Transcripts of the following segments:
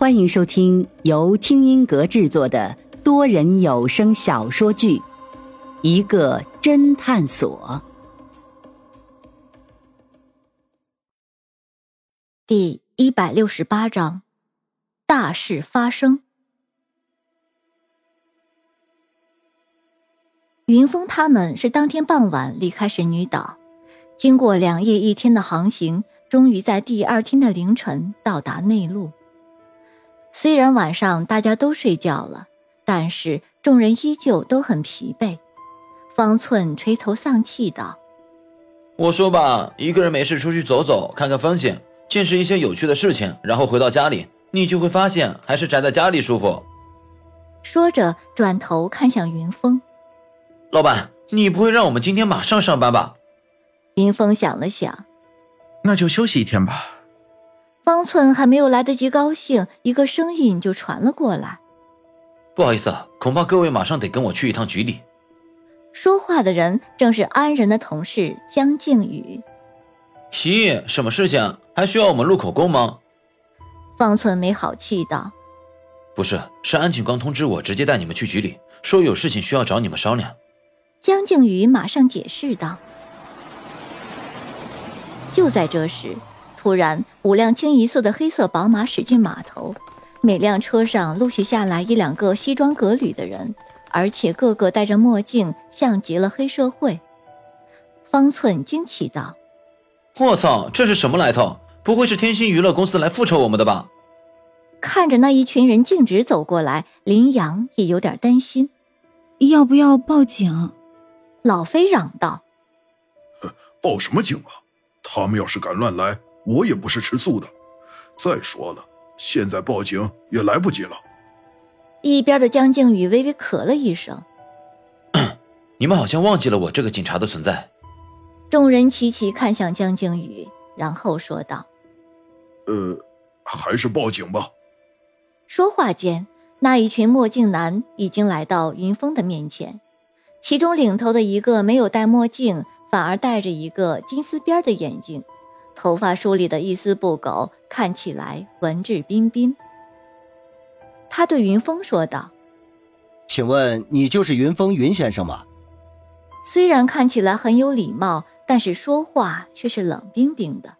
欢迎收听由听音阁制作的多人有声小说剧《一个侦探所》第一百六十八章：大事发生。云峰他们是当天傍晚离开神女岛，经过两夜一天的航行，终于在第二天的凌晨到达内陆。虽然晚上大家都睡觉了，但是众人依旧都很疲惫。方寸垂头丧气道：“我说吧，一个人没事出去走走，看看风景，见识一些有趣的事情，然后回到家里，你就会发现还是宅在家里舒服。”说着，转头看向云峰：“老板，你不会让我们今天马上上班吧？”云峰想了想：“那就休息一天吧。”方寸还没有来得及高兴，一个声音就传了过来：“不好意思，恐怕各位马上得跟我去一趟局里。”说话的人正是安仁的同事江靖宇。咦，什么事情？还需要我们录口供吗？方寸没好气道：“不是，是安警官通知我直接带你们去局里，说有事情需要找你们商量。”江靖宇马上解释道。就在这时。突然，五辆清一色的黑色宝马驶进码头，每辆车上陆续下来一两个西装革履的人，而且个个戴着墨镜，像极了黑社会。方寸惊奇道：“我操，这是什么来头？不会是天星娱乐公司来复仇我们的吧？”看着那一群人径直走过来，林阳也有点担心，要不要报警？老飞嚷道：“报什么警啊？他们要是敢乱来……”我也不是吃素的。再说了，现在报警也来不及了。一边的江靖宇微微咳了一声：“你们好像忘记了我这个警察的存在。”众人齐齐看向江靖宇，然后说道：“呃，还是报警吧。”说话间，那一群墨镜男已经来到云峰的面前，其中领头的一个没有戴墨镜，反而戴着一个金丝边的眼镜。头发梳理的一丝不苟，看起来文质彬彬。他对云峰说道：“请问你就是云峰云先生吗？”虽然看起来很有礼貌，但是说话却是冷冰冰的。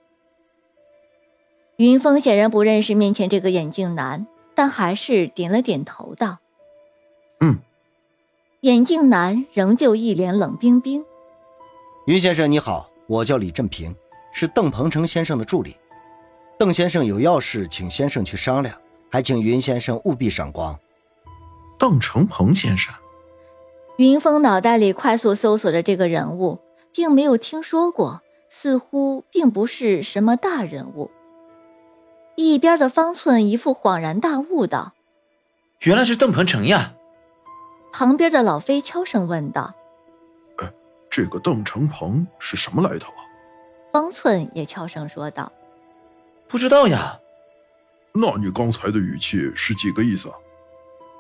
云峰显然不认识面前这个眼镜男，但还是点了点头道：“嗯。”眼镜男仍旧一脸冷冰冰。云先生你好，我叫李振平。是邓鹏程先生的助理，邓先生有要事，请先生去商量，还请云先生务必赏光。邓成鹏先生，云峰脑袋里快速搜索着这个人物，并没有听说过，似乎并不是什么大人物。一边的方寸一副恍然大悟道：“原来是邓鹏程呀！”旁边的老飞悄声问道：“哎，这个邓成鹏是什么来头啊？”方寸也悄声说道：“不知道呀。”那你刚才的语气是几个意思？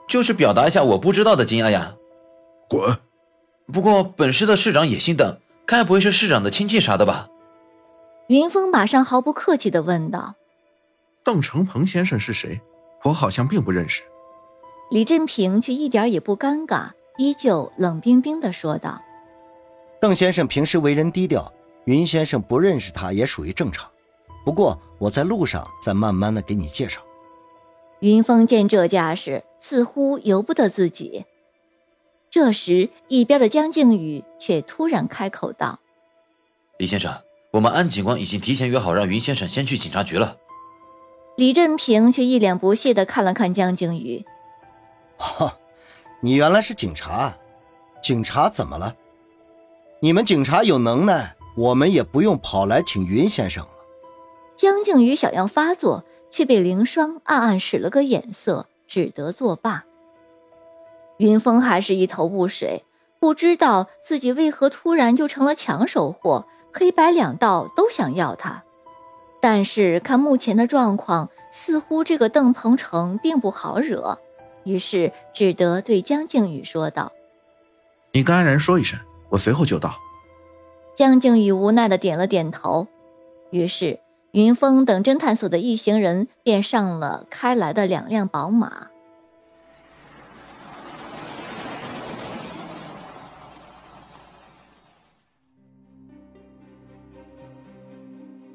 就是表达一下我不知道的惊讶呀。滚！不过本市的市长也姓邓，该不会是市长的亲戚啥的吧？云峰马上毫不客气的问道：“邓成鹏先生是谁？我好像并不认识。”李振平却一点也不尴尬，依旧冷冰冰的说道：“邓先生平时为人低调。”云先生不认识他也属于正常，不过我在路上再慢慢的给你介绍。云峰见这架势，似乎由不得自己。这时，一边的江靖宇却突然开口道：“李先生，我们安警官已经提前约好，让云先生先去警察局了。”李振平却一脸不屑的看了看江靖宇：“哈，你原来是警察？警察怎么了？你们警察有能耐。”我们也不用跑来请云先生了。江靖宇想要发作，却被凌霜暗暗使了个眼色，只得作罢。云峰还是一头雾水，不知道自己为何突然就成了抢手货，黑白两道都想要他。但是看目前的状况，似乎这个邓鹏程并不好惹，于是只得对江靖宇说道：“你跟安然说一声，我随后就到。”江靖宇无奈的点了点头，于是云峰等侦探所的一行人便上了开来的两辆宝马。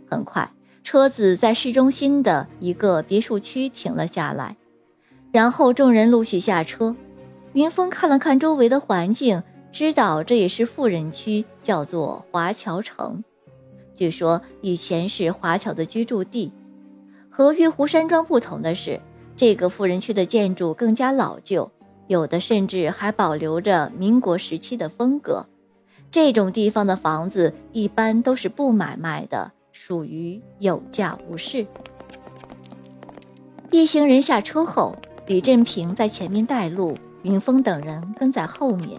很快，车子在市中心的一个别墅区停了下来，然后众人陆续下车。云峰看了看周围的环境，知道这也是富人区，叫做华侨城。据说以前是华侨的居住地。和月湖山庄不同的是，这个富人区的建筑更加老旧，有的甚至还保留着民国时期的风格。这种地方的房子一般都是不买卖的。属于有价无市。一行人下车后，李振平在前面带路，云峰等人跟在后面。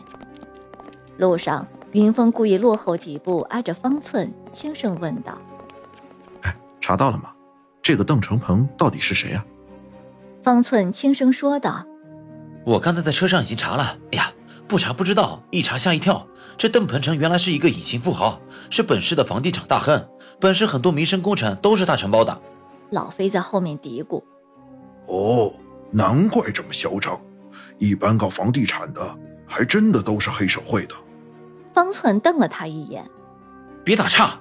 路上，云峰故意落后几步，挨着方寸，轻声问道：“哎，查到了吗？这个邓成鹏到底是谁呀？”方寸轻声说道：“我刚才在车上已经查了。哎呀，不查不知道，一查吓一跳。这邓鹏程原来是一个隐形富豪，是本市的房地产大亨。”本市很多民生工程都是他承包的，老飞在后面嘀咕：“哦，难怪这么嚣张，一般搞房地产的还真的都是黑社会的。”方寸瞪了他一眼：“别打岔，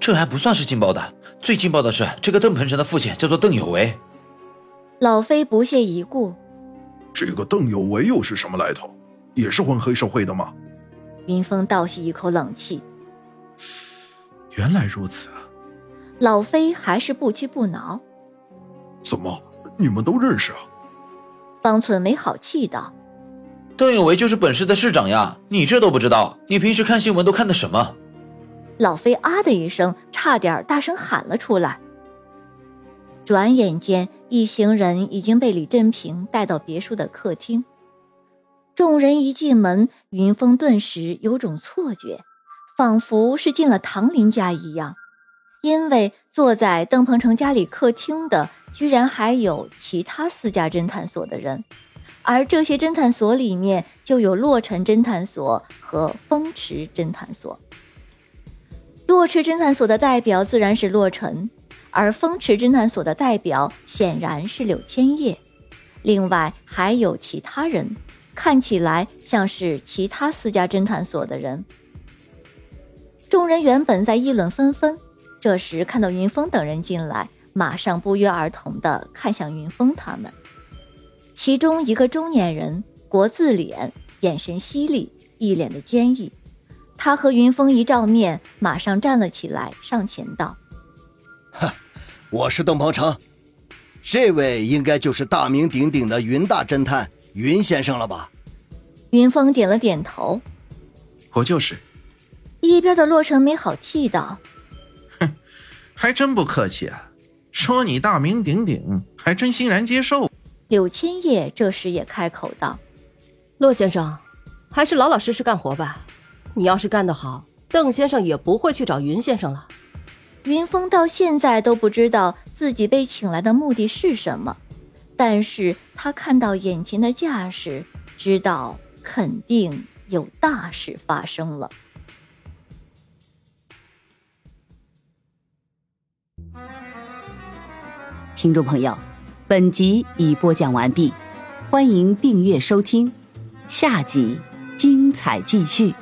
这还不算是劲爆的，最劲爆的是这个邓鹏程的父亲叫做邓有为。”老飞不屑一顾：“这个邓有为又是什么来头？也是混黑社会的吗？”云峰倒吸一口冷气。原来如此，老飞还是不屈不挠。怎么，你们都认识啊？方寸没好气道：“邓有为就是本市的市长呀，你这都不知道？你平时看新闻都看的什么？”老飞啊的一声，差点大声喊了出来。转眼间，一行人已经被李振平带到别墅的客厅。众人一进门，云峰顿时有种错觉。仿佛是进了唐林家一样，因为坐在邓鹏程家里客厅的，居然还有其他四家侦探所的人，而这些侦探所里面就有洛城侦探所和风池侦探所。洛池侦探所的代表自然是洛尘，而风池侦探所的代表显然是柳千叶，另外还有其他人，看起来像是其他四家侦探所的人。众人原本在议论纷纷，这时看到云峰等人进来，马上不约而同的看向云峰他们。其中一个中年人，国字脸，眼神犀利，一脸的坚毅。他和云峰一照面，马上站了起来，上前道：“哈，我是邓鹏程，这位应该就是大名鼎鼎的云大侦探云先生了吧？”云峰点了点头：“我就是。”一边的洛尘没好气道：“哼，还真不客气啊！说你大名鼎鼎，还真欣然接受。”柳千叶这时也开口道：“骆先生，还是老老实实干活吧。你要是干得好，邓先生也不会去找云先生了。”云峰到现在都不知道自己被请来的目的是什么，但是他看到眼前的架势，知道肯定有大事发生了。听众朋友，本集已播讲完毕，欢迎订阅收听，下集精彩继续。